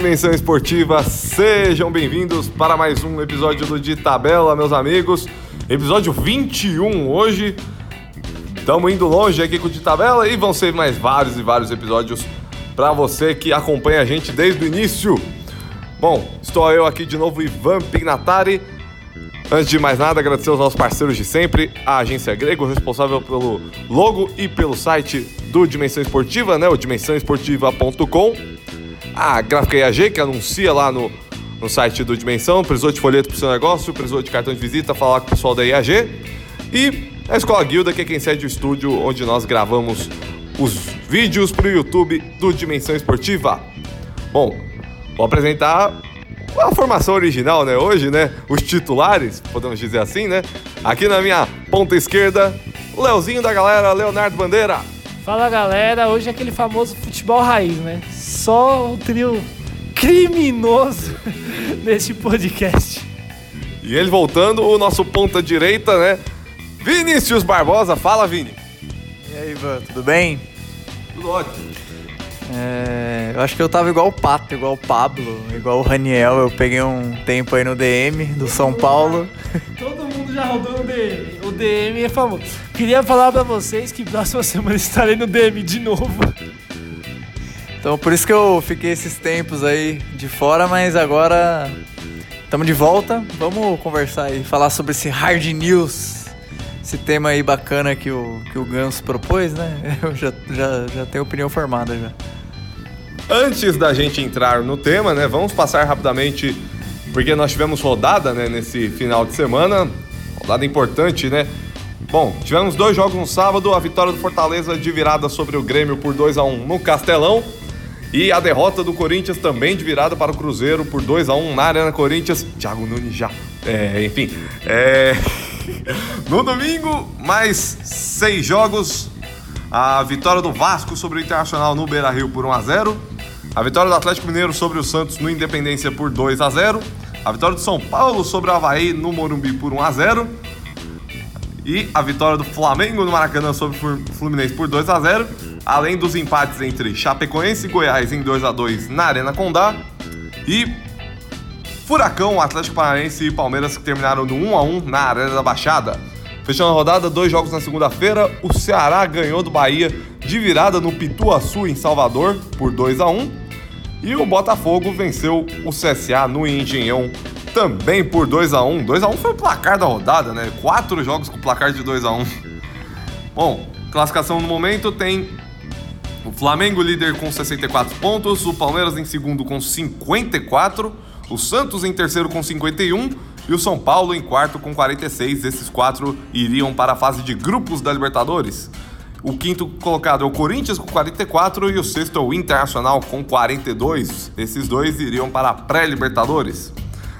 Dimensão Esportiva, sejam bem-vindos para mais um episódio do De Tabela, meus amigos. Episódio 21 hoje. Estamos indo longe aqui com o De Tabela e vão ser mais vários e vários episódios para você que acompanha a gente desde o início. Bom, estou eu aqui de novo, Ivan Pignatari. Antes de mais nada, agradecer aos nossos parceiros de sempre, a Agência Grego, responsável pelo logo e pelo site do Dimensão Esportiva, né? O dimensãoesportiva.com. A Gráfica IAG, que anuncia lá no, no site do Dimensão, precisou de folheto para o seu negócio, precisou de cartão de visita, falar com o pessoal da IAG. E a Escola Guilda, que é quem cede o estúdio onde nós gravamos os vídeos para o YouTube do Dimensão Esportiva. Bom, vou apresentar a formação original, né? Hoje, né? Os titulares, podemos dizer assim, né? Aqui na minha ponta esquerda, Leozinho da galera, Leonardo Bandeira. Fala galera, hoje é aquele famoso futebol raiz, né? Só o trio criminoso neste podcast. E ele voltando, o nosso ponta direita, né? Vinícius Barbosa, fala Vini. E aí, Ivan, tudo bem? Tudo ótimo. É, eu acho que eu tava igual o Pato, igual o Pablo, igual o Raniel. Eu peguei um tempo aí no DM do São Paulo. Todo mundo já rodou no DM. O DM é famoso. Queria falar pra vocês que próxima semana estarei no DM de novo. Então por isso que eu fiquei esses tempos aí de fora, mas agora estamos de volta. Vamos conversar e falar sobre esse hard news. Esse tema aí bacana que o, que o Ganso propôs, né? Eu já, já, já tenho opinião formada já. Antes da gente entrar no tema, né, vamos passar rapidamente, porque nós tivemos rodada, né, nesse final de semana, rodada importante, né? Bom, tivemos dois jogos no sábado, a vitória do Fortaleza de virada sobre o Grêmio por 2 a 1 no Castelão e a derrota do Corinthians também de virada para o Cruzeiro por 2 a 1 na Arena Corinthians. Thiago Nunes já. É, enfim, é... no domingo, mais seis jogos. A vitória do Vasco sobre o Internacional no Beira-Rio por 1 a 0 a vitória do Atlético Mineiro sobre o Santos no Independência por 2 a 0 A vitória do São Paulo sobre o Havaí no Morumbi por 1 a 0 E a vitória do Flamengo no Maracanã sobre o Fluminense por 2 a 0 Além dos empates entre Chapecoense e Goiás em 2 a 2 na Arena Condá. E Furacão, Atlético Paranaense e Palmeiras que terminaram no 1 a 1 na Arena da Baixada. Fechando a rodada, dois jogos na segunda-feira, o Ceará ganhou do Bahia de virada no Pituaçu, em Salvador, por 2 a 1 E o Botafogo venceu o CSA no Engenhão, também por 2 a 1 2 a 1 foi o placar da rodada, né? Quatro jogos com placar de 2 a 1 Bom, classificação no momento tem o Flamengo líder com 64 pontos, o Palmeiras em segundo com 54, o Santos em terceiro com 51 e o São Paulo em quarto com 46. Esses quatro iriam para a fase de grupos da Libertadores. O quinto colocado é o Corinthians com 44 e o sexto é o Internacional com 42. Esses dois iriam para a pré-Libertadores.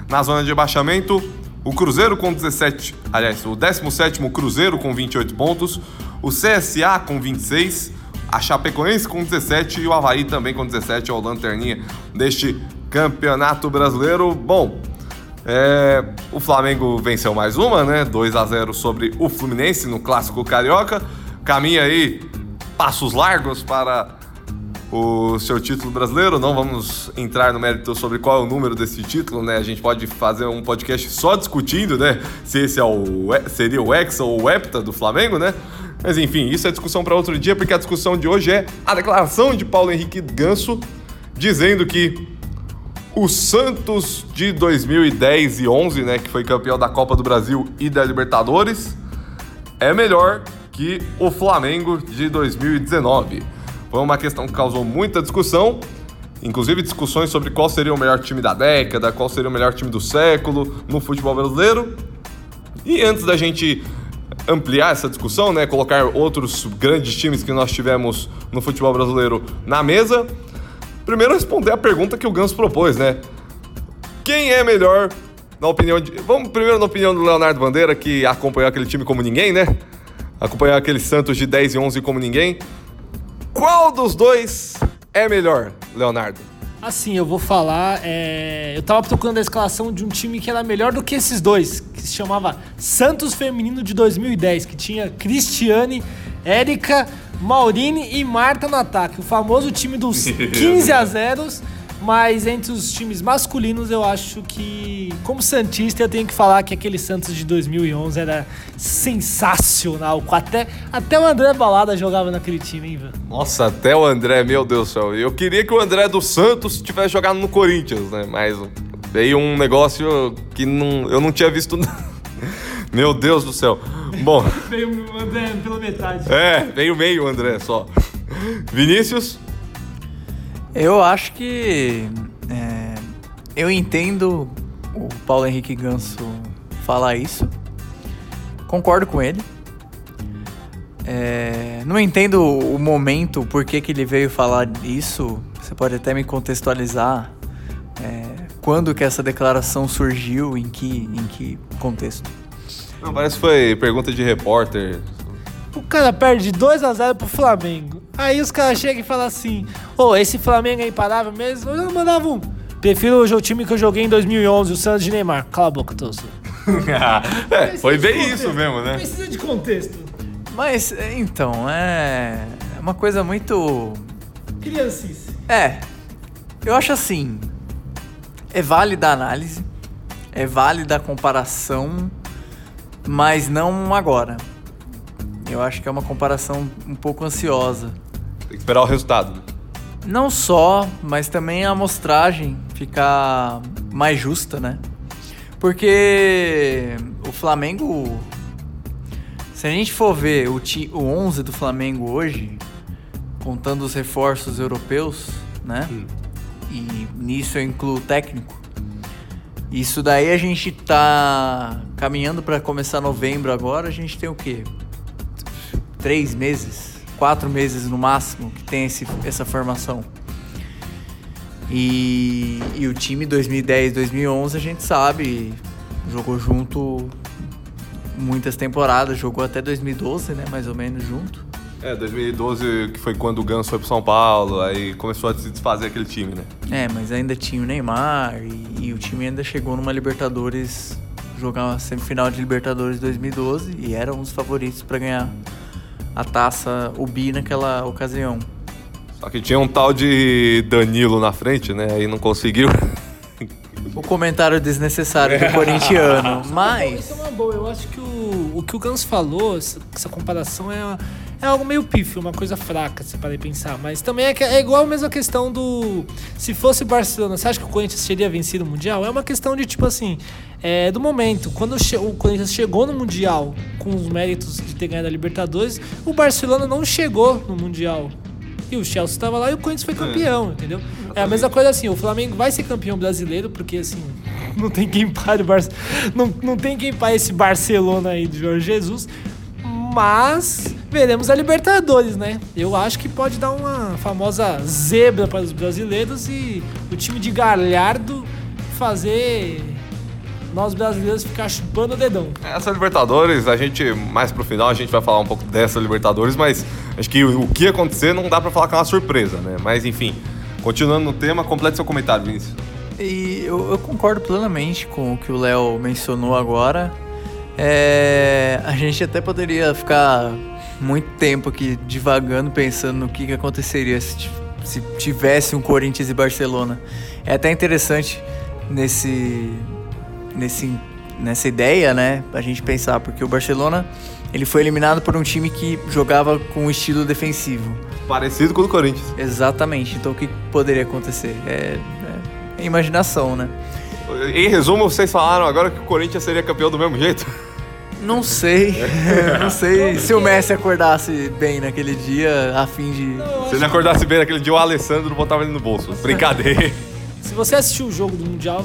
Na zona de rebaixamento, o Cruzeiro com 17, aliás, o 17 Cruzeiro com 28 pontos, o CSA com 26, a Chapecoense com 17 e o Havaí também com 17, é o lanterninha deste Campeonato Brasileiro. Bom, é, o Flamengo venceu mais uma, né? 2 a 0 sobre o Fluminense no Clássico Carioca caminha aí passos largos para o seu título brasileiro. Não vamos entrar no mérito sobre qual é o número desse título, né? A gente pode fazer um podcast só discutindo, né? Se esse é o, seria o Hexa ou o Hepta do Flamengo, né? Mas enfim, isso é discussão para outro dia, porque a discussão de hoje é a declaração de Paulo Henrique Ganso dizendo que o Santos de 2010 e 11, né, que foi campeão da Copa do Brasil e da Libertadores, é melhor que o Flamengo de 2019. Foi uma questão que causou muita discussão, inclusive discussões sobre qual seria o melhor time da década, qual seria o melhor time do século no futebol brasileiro. E antes da gente ampliar essa discussão, né, colocar outros grandes times que nós tivemos no futebol brasileiro na mesa, primeiro responder a pergunta que o Ganso propôs, né? Quem é melhor na opinião de. Vamos primeiro na opinião do Leonardo Bandeira, que acompanhou aquele time como ninguém, né? Acompanhar aquele Santos de 10 e 11 como ninguém. Qual dos dois é melhor, Leonardo? Assim, eu vou falar. É... Eu tava procurando a escalação de um time que era melhor do que esses dois, que se chamava Santos Feminino de 2010, que tinha Cristiane, Érica, Maurine e Marta no ataque. O famoso time dos 15 a 0 Mas entre os times masculinos, eu acho que, como Santista, eu tenho que falar que aquele Santos de 2011 era sensacional. Até, até o André Balada jogava naquele time, hein, velho? Nossa, até o André, meu Deus do céu. Eu queria que o André do Santos tivesse jogado no Corinthians, né? Mas veio um negócio que não, eu não tinha visto. meu Deus do céu. Bom. veio o André pela metade. É, veio meio o André só. Vinícius? Eu acho que. É, eu entendo o Paulo Henrique Ganso falar isso. Concordo com ele. É, não entendo o momento, por que, que ele veio falar isso. Você pode até me contextualizar. É, quando que essa declaração surgiu, em que, em que contexto? Não, parece que foi pergunta de repórter. O cara perde 2 a 0 pro Flamengo. Aí os caras chegam e falam assim: Ô, oh, esse Flamengo é imparável mesmo? Eu mandava um. Prefiro o time que eu joguei em 2011, o Santos de Neymar. Cala a boca, Tosso. é, foi bem isso mesmo, né? Precisa de contexto. Mas, então, é. É uma coisa muito. Criancice. É. Eu acho assim. É válida a análise. É válida a comparação. Mas não agora. Eu acho que é uma comparação um pouco ansiosa. Tem que esperar o resultado. Não só, mas também a amostragem ficar mais justa, né? Porque o Flamengo. Se a gente for ver o, ti, o 11 do Flamengo hoje, contando os reforços europeus, né? Hum. E nisso eu incluo o técnico. Isso daí a gente tá caminhando para começar novembro agora, a gente tem o quê? Três meses, quatro meses no máximo que tem esse, essa formação. E, e o time 2010, 2011 a gente sabe, jogou junto muitas temporadas, jogou até 2012, né, mais ou menos junto. É, 2012 que foi quando o Ganso foi pro São Paulo, aí começou a se desfazer aquele time, né? É, mas ainda tinha o Neymar e, e o time ainda chegou numa Libertadores, jogar uma semifinal de Libertadores 2012 e era um dos favoritos para ganhar a taça Ubi naquela ocasião. Só que tinha um tal de Danilo na frente, né? Aí não conseguiu. O comentário desnecessário do corintiano, mas... Isso é uma boa, eu acho que o, o que o Gans falou, essa, essa comparação é, é algo meio pífio, uma coisa fraca, se para pensar. Mas também é, é igual a mesma questão do... Se fosse Barcelona, você acha que o Corinthians teria vencido o Mundial? É uma questão de, tipo assim, é, do momento. Quando o Corinthians chegou no Mundial com os méritos de ter ganhado a Libertadores, o Barcelona não chegou no Mundial. E o Chelsea estava lá e o Corinthians foi campeão, é. entendeu? É a mesma coisa assim, o Flamengo vai ser campeão brasileiro, porque assim, não tem quem pare o Bar... não, não tem quem pare esse Barcelona aí de Jorge Jesus. Mas veremos a Libertadores, né? Eu acho que pode dar uma famosa zebra para os brasileiros e o time de Galhardo fazer nós brasileiros ficar chupando o dedão. Essa Libertadores, a gente, mais pro final, a gente vai falar um pouco dessa Libertadores, mas acho que o, o que acontecer não dá para falar que é uma surpresa, né? Mas enfim, continuando no tema, complete seu comentário, Vinícius. E eu, eu concordo plenamente com o que o Léo mencionou agora. É, a gente até poderia ficar muito tempo aqui divagando, pensando no que, que aconteceria se, se tivesse um Corinthians e Barcelona. É até interessante nesse, nesse, nessa ideia, né? A gente pensar, porque o Barcelona ele foi eliminado por um time que jogava com um estilo defensivo. Parecido com o do Corinthians. Exatamente. Então o que poderia acontecer? É, é imaginação, né? Em resumo, vocês falaram agora que o Corinthians seria campeão do mesmo jeito? Não sei. não sei se o Messi acordasse bem naquele dia, a fim de. Não, se ele acordasse bem naquele dia, o Alessandro botava ele no bolso. Brincadeira. Se você assistiu o jogo do Mundial,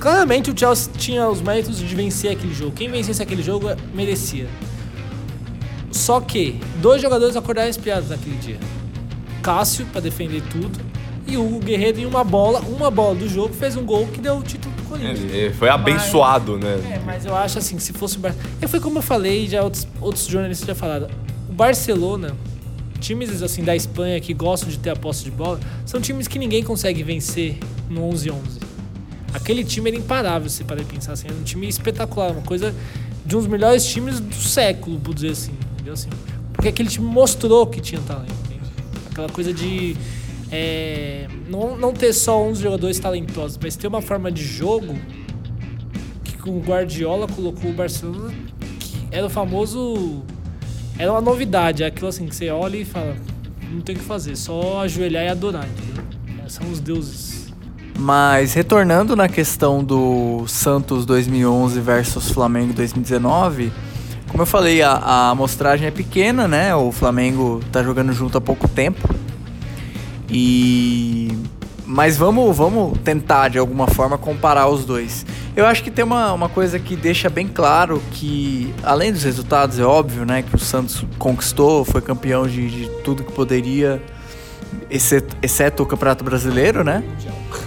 Claramente o Chelsea tinha os méritos de vencer aquele jogo. Quem vencesse aquele jogo merecia. Só que dois jogadores acordaram inspirados naquele dia. Cássio para defender tudo e o Hugo Guerreiro em uma bola, uma bola do jogo fez um gol que deu o título do Corinthians. Ele foi abençoado, mas, né? É, mas eu acho assim, se fosse o Barcelona, foi como eu falei, já outros, outros jornalistas já falaram. O Barcelona, times assim da Espanha que gostam de ter a posse de bola, são times que ninguém consegue vencer no 11-11. Aquele time era imparável, se para pensar assim. Era um time espetacular, uma coisa de um dos melhores times do século, por dizer assim. Entendeu? assim porque aquele time mostrou que tinha talento. Entende? Aquela coisa de é, não, não ter só uns jogadores talentosos, mas ter uma forma de jogo que com o Guardiola colocou o Barcelona, que era o famoso. Era uma novidade, é aquilo assim que você olha e fala, não tem o que fazer, só ajoelhar e adorar, entendeu? São os deuses. Mas retornando na questão do Santos 2011 versus Flamengo 2019, como eu falei, a, a amostragem é pequena, né? O Flamengo tá jogando junto há pouco tempo. E mas vamos, vamos tentar de alguma forma comparar os dois. Eu acho que tem uma, uma coisa que deixa bem claro que, além dos resultados, é óbvio, né? Que o Santos conquistou, foi campeão de, de tudo que poderia, exceto, exceto, o Campeonato Brasileiro, né?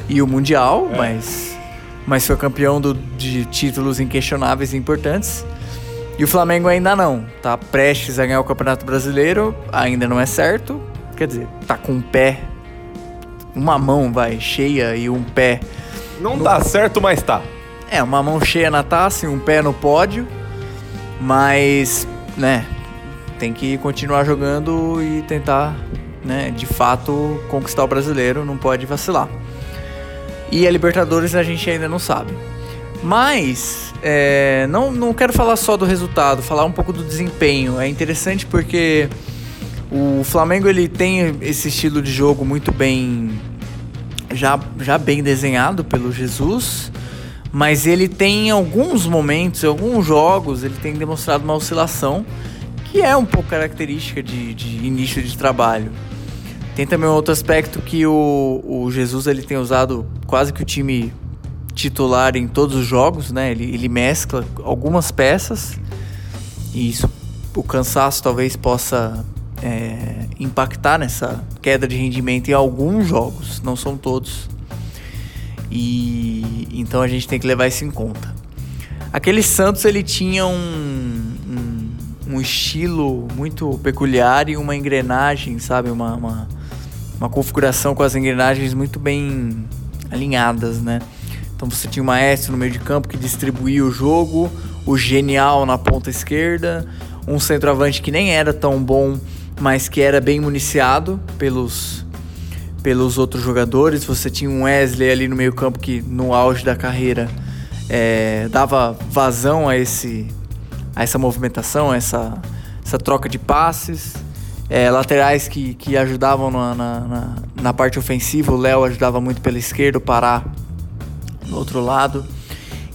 E o Mundial, é. mas, mas foi campeão do, de títulos inquestionáveis e importantes. E o Flamengo ainda não. Tá prestes a ganhar o Campeonato Brasileiro, ainda não é certo. Quer dizer, tá com um pé uma mão, vai, cheia e um pé. Não no... dá certo, mas tá. É, uma mão cheia na taça e um pé no pódio. Mas, né, tem que continuar jogando e tentar, né, de fato conquistar o brasileiro, não pode vacilar. E a Libertadores a gente ainda não sabe. Mas, é, não, não quero falar só do resultado, falar um pouco do desempenho. É interessante porque o Flamengo ele tem esse estilo de jogo muito bem já, já bem desenhado pelo Jesus, mas ele tem alguns momentos, alguns jogos, ele tem demonstrado uma oscilação que é um pouco característica de, de início de trabalho. Tem também outro aspecto que o, o Jesus ele tem usado quase que o time titular em todos os jogos, né? Ele, ele mescla algumas peças e isso o cansaço talvez possa é, impactar nessa queda de rendimento em alguns jogos, não são todos. E então a gente tem que levar isso em conta. Aquele Santos ele tinha um, um, um estilo muito peculiar e uma engrenagem, sabe, uma, uma, uma configuração com as engrenagens muito bem alinhadas, né? Então você tinha o maestro no meio de campo que distribuía o jogo, o genial na ponta esquerda, um centroavante que nem era tão bom mas que era bem municiado pelos, pelos outros jogadores. Você tinha um Wesley ali no meio-campo que, no auge da carreira, é, dava vazão a, esse, a essa movimentação, a essa, essa troca de passes. É, laterais que, que ajudavam na, na, na parte ofensiva, o Léo ajudava muito pela esquerda, o Pará no outro lado.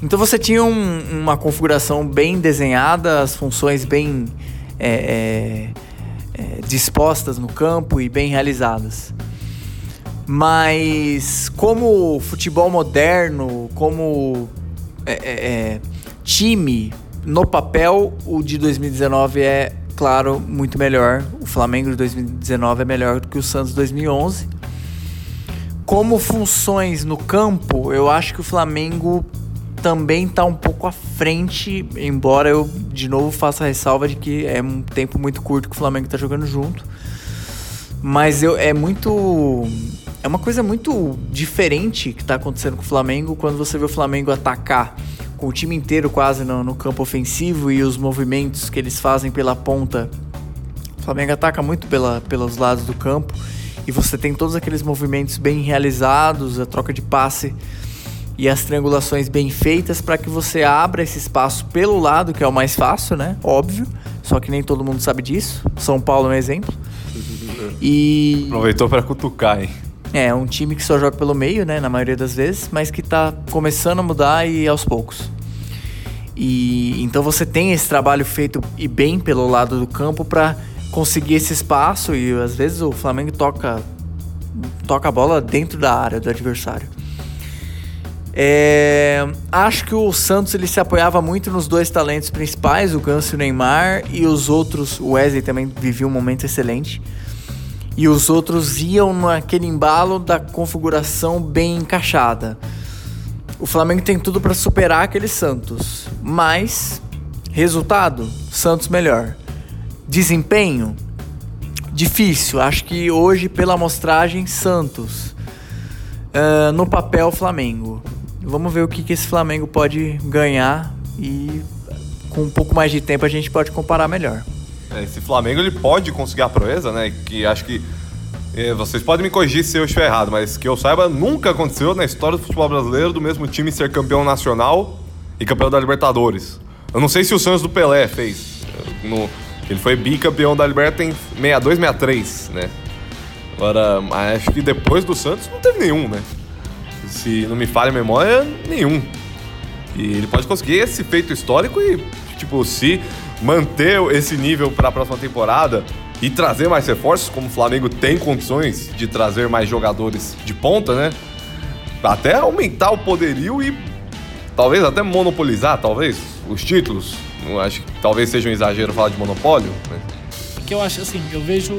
Então você tinha um, uma configuração bem desenhada, as funções bem é, é, é, dispostas no campo e bem realizadas. Mas como futebol moderno, como é, é, time no papel, o de 2019 é, claro, muito melhor. O Flamengo de 2019 é melhor do que o Santos de 2011. Como funções no campo, eu acho que o Flamengo também está um pouco à frente, embora eu de novo faça a ressalva de que é um tempo muito curto que o Flamengo está jogando junto. Mas eu, é muito. É uma coisa muito diferente que está acontecendo com o Flamengo quando você vê o Flamengo atacar com o time inteiro quase no, no campo ofensivo e os movimentos que eles fazem pela ponta. O Flamengo ataca muito pela, pelos lados do campo e você tem todos aqueles movimentos bem realizados, a troca de passe e as triangulações bem feitas para que você abra esse espaço pelo lado, que é o mais fácil, né? Óbvio. Só que nem todo mundo sabe disso. São Paulo é um exemplo. E. Aproveitou para cutucar, hein? É, um time que só joga pelo meio, né? Na maioria das vezes, mas que tá começando a mudar e aos poucos. E então você tem esse trabalho feito e bem pelo lado do campo para conseguir esse espaço e às vezes o Flamengo toca toca a bola dentro da área do adversário. É, acho que o Santos ele se apoiava muito nos dois talentos principais, o Ganso e o Neymar, e os outros, o Wesley também vivia um momento excelente. E os outros iam naquele embalo da configuração bem encaixada. O Flamengo tem tudo para superar aquele Santos, mas resultado, Santos melhor. Desempenho difícil. Acho que hoje pela amostragem Santos. Uh, no papel Flamengo. Vamos ver o que, que esse Flamengo pode ganhar e com um pouco mais de tempo a gente pode comparar melhor. É, esse Flamengo ele pode conseguir a proeza, né? Que acho que É, vocês podem me corrigir se eu estiver errado, mas que eu saiba, nunca aconteceu na história do futebol brasileiro do mesmo time ser campeão nacional e campeão da Libertadores. Eu não sei se o Santos do Pelé fez. No, ele foi bicampeão da Libertadores em 62, 63, né? Agora, acho que depois do Santos não teve nenhum, né? Se não me falha a memória, nenhum. E ele pode conseguir esse feito histórico e, tipo, se manter esse nível para a próxima temporada e trazer mais reforços, como o Flamengo tem condições de trazer mais jogadores de ponta, né? Até aumentar o poderio e talvez até monopolizar, talvez, os títulos. Não acho que talvez seja um exagero falar de monopólio. Né? Que eu acho assim, eu vejo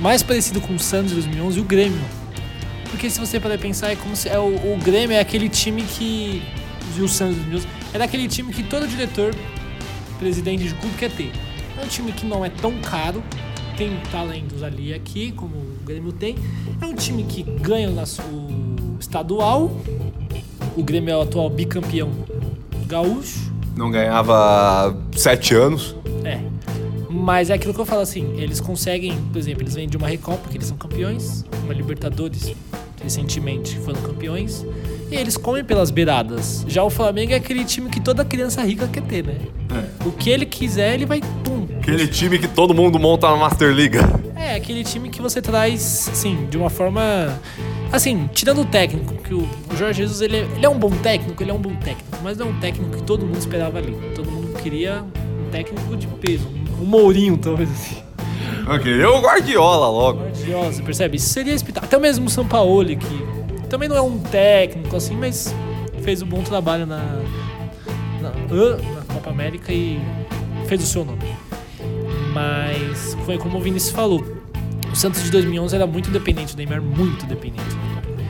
mais parecido com o Santos de 2011 e o Grêmio. Porque se você puder pensar, é como se é o, o Grêmio é aquele time que e o Santos de 2011 é daquele time que todo diretor, presidente de clube quer ter. É um time que não é tão caro, tem talentos ali e aqui, como o Grêmio tem. É um time que ganha o estadual. O Grêmio é o atual bicampeão gaúcho. Não ganhava sete anos. É. Mas é aquilo que eu falo assim, eles conseguem, por exemplo, eles vêm de uma Recopa, que eles são campeões, uma Libertadores, recentemente foram campeões, e eles comem pelas beiradas. Já o Flamengo é aquele time que toda criança rica quer ter, né? O que ele quiser, ele vai pum. Aquele time que todo mundo monta na Master Liga. É, aquele time que você traz, assim, de uma forma. Assim, tirando o técnico, que o Jorge Jesus ele é, ele é um bom técnico, ele é um bom técnico, mas não é um técnico que todo mundo esperava ali. Todo mundo queria um técnico de peso, um Mourinho, talvez assim. Eu queria o Guardiola logo. Guardiola, você percebe? Isso seria espetáculo. Até mesmo o Sampaoli, que também não é um técnico assim, mas fez um bom trabalho na, na Copa América e fez o seu nome. Mas foi como o Vinícius falou. O Santos de 2011 era muito dependente do Neymar, muito dependente.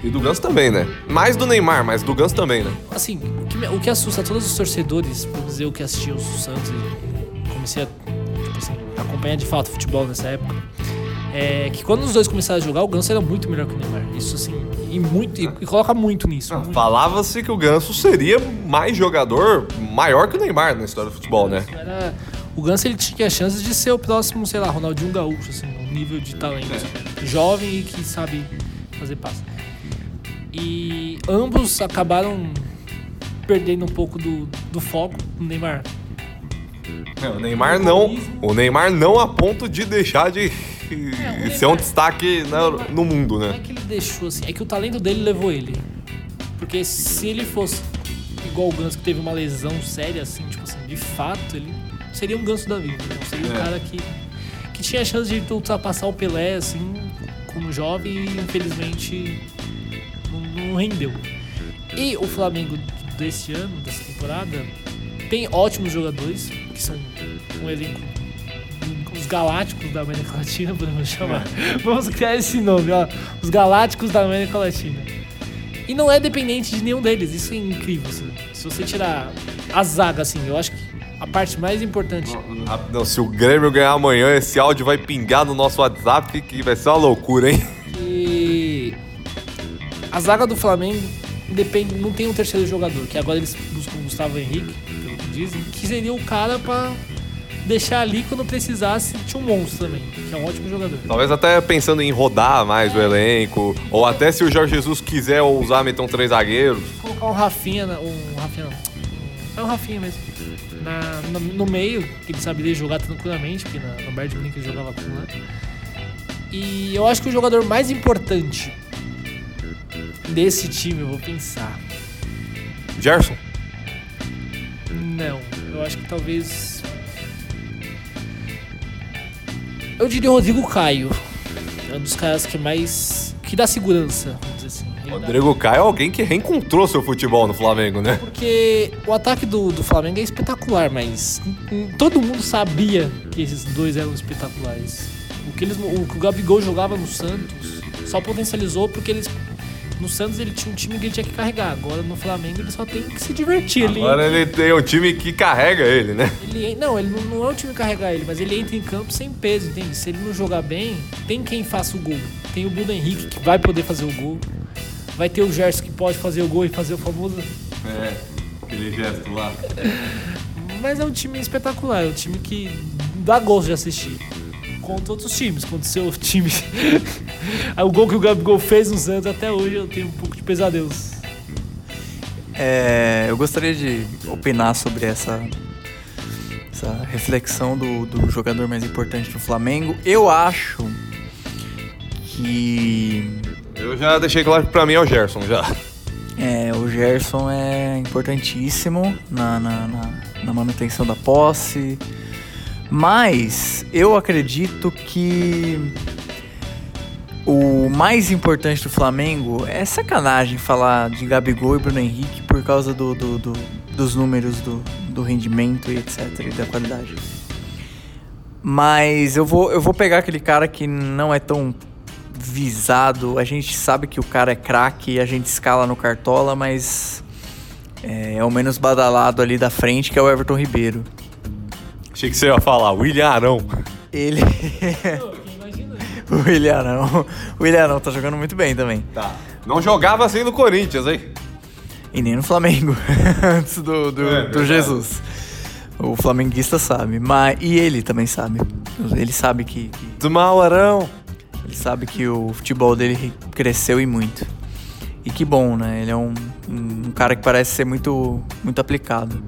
E do Ganso também, né? Mais do Neymar, mas do Ganso também, né? Assim, o que, o que assusta todos os torcedores, por dizer o que assistiam o Santos e comecei a tipo assim, acompanhar de fato futebol nessa época, é que quando os dois começaram a jogar, o Ganso era muito melhor que o Neymar. Isso assim, e muito e, e coloca muito nisso. Ah, Falava-se que o Ganso seria mais jogador, maior que o Neymar na história do futebol, né? Era, o Ganso ele tinha a chance de ser o próximo, sei lá, Ronaldinho Gaúcho, assim, um nível de talento. É. Jovem e que sabe fazer passe. E ambos acabaram perdendo um pouco do, do foco no Neymar. É, o Neymar não. O Neymar não a ponto de deixar de é, ser um destaque no mundo, né? Não é que ele deixou assim, é que o talento dele levou ele. Porque se ele fosse igual o Ganso que teve uma lesão séria, assim, tipo assim, de fato, ele seria um Ganso da vida. Né? Seria é. um cara que, que tinha a chance de ultrapassar o Pelé, assim, como jovem e infelizmente não, não rendeu. E o Flamengo desse ano, dessa temporada, tem ótimos jogadores, que são um elenco Galácticos da América Latina, podemos chamar. Vamos criar esse nome, ó. Os Galácticos da América Latina. E não é dependente de nenhum deles, isso é incrível. Assim. Se você tirar a zaga, assim, eu acho que a parte mais importante. Não, se o Grêmio ganhar amanhã, esse áudio vai pingar no nosso WhatsApp, que vai ser uma loucura, hein? E a zaga do Flamengo depende, não tem um terceiro jogador, que agora eles buscam o Gustavo Henrique, pelo que dizem, que seria o cara para deixar ali quando precisasse, tinha um monstro também, que é um ótimo jogador. Talvez até pensando em rodar mais o elenco, ou até se o Jorge Jesus quiser usar, meter um três zagueiros. Colocar um Rafinha, um Rafinha não, é um Rafinha mesmo. Na, no, no, meio, que ele saberia jogar tranquilamente, porque na, no de Munique ele jogava com né? E eu acho que o jogador mais importante desse time, eu vou pensar. Gerson? Não, eu acho que talvez Eu diria o Rodrigo Caio. É um dos caras que mais. que dá segurança, vamos dizer assim. Rodrigo. Caio é alguém que reencontrou seu futebol no Flamengo, né? Porque o ataque do, do Flamengo é espetacular, mas todo mundo sabia que esses dois eram espetaculares. O que, eles, o que o Gabigol jogava no Santos só potencializou porque eles no Santos ele tinha um time que ele tinha que carregar. Agora no Flamengo ele só tem que se divertir ali. Agora ele tem um time que carrega ele, né? Ele, não, ele não, não é um time que carregar ele, mas ele entra em campo sem peso, entende? Se ele não jogar bem, tem quem faça o gol. Tem o Bruno Henrique que vai poder fazer o gol. Vai ter o Gerson que pode fazer o gol e fazer o famoso. É, aquele gesto lá. Mas é um time espetacular, é um time que dá gosto de assistir. Contra outros times, contra o seu time. o gol que o Gabigol fez no Santos, até hoje eu tenho um pouco de pesadelos. É, eu gostaria de opinar sobre essa, essa reflexão do, do jogador mais importante do Flamengo. Eu acho que. Eu já deixei claro que pra mim é o Gerson já. É, o Gerson é importantíssimo na, na, na, na manutenção da posse. Mas eu acredito que o mais importante do Flamengo é sacanagem falar de Gabigol e Bruno Henrique por causa do, do, do, dos números do, do rendimento e etc. e da qualidade. Mas eu vou, eu vou pegar aquele cara que não é tão visado. A gente sabe que o cara é craque e a gente escala no cartola, mas é, é, o menos badalado ali da frente, que é o Everton Ribeiro. Achei que você ia falar, William Arão. Ele. o William Arão. O William Arão tá jogando muito bem também. Tá. Não jogava assim no Corinthians, hein? E nem no Flamengo, antes do, do, é, do Jesus. O flamenguista sabe, mas e ele também sabe. Ele sabe que. que... Do mal, Arão. Ele sabe que o futebol dele cresceu e muito. E que bom, né? Ele é um, um cara que parece ser muito, muito aplicado.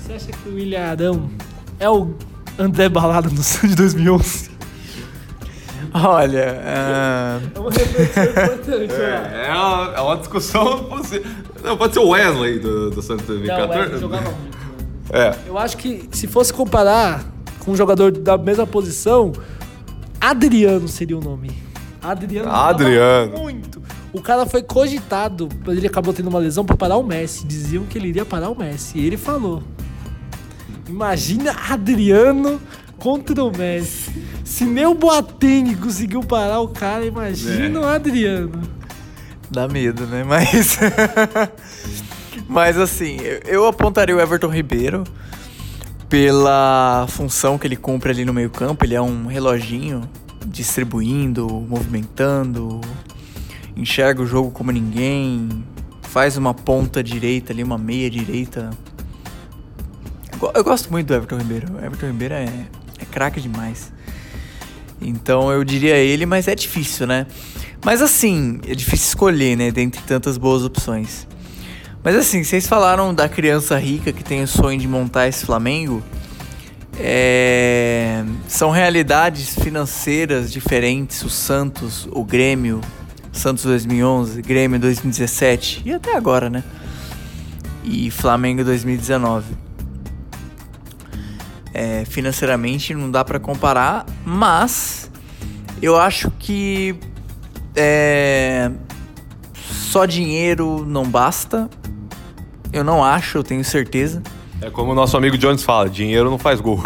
Você acha que o William Arão é o André Balada no Santos de 2011? Olha, uh... é uma reflexão importante. É, é, uma, é uma discussão. Pode não, pode ser o Wesley do, do Santos 2014. Não, o Wesley jogava muito. É. Eu acho que se fosse comparar com um jogador da mesma posição, Adriano seria o nome. Adriano. Adriano. Muito. O cara foi cogitado, ele acabou tendo uma lesão para parar o Messi. Diziam que ele iria parar o Messi. E ele falou. Imagina Adriano contra o Messi. Se nem o Boateng conseguiu parar o cara, imagina é. o Adriano. Dá medo, né? Mas. Mas assim, eu apontaria o Everton Ribeiro pela função que ele cumpre ali no meio-campo. Ele é um reloginho distribuindo, movimentando, enxerga o jogo como ninguém, faz uma ponta direita ali, uma meia direita. Eu gosto muito do Everton Ribeiro. O Everton Ribeiro é, é craque demais. Então eu diria ele, mas é difícil, né? Mas assim, é difícil escolher, né? Dentre tantas boas opções. Mas assim, vocês falaram da criança rica que tem o sonho de montar esse Flamengo. É... São realidades financeiras diferentes. O Santos, o Grêmio, Santos 2011, Grêmio 2017 e até agora, né? E Flamengo 2019. É, financeiramente não dá para comparar, mas eu acho que é, só dinheiro não basta eu não acho, eu tenho certeza. É como o nosso amigo Jones fala: dinheiro não faz gol.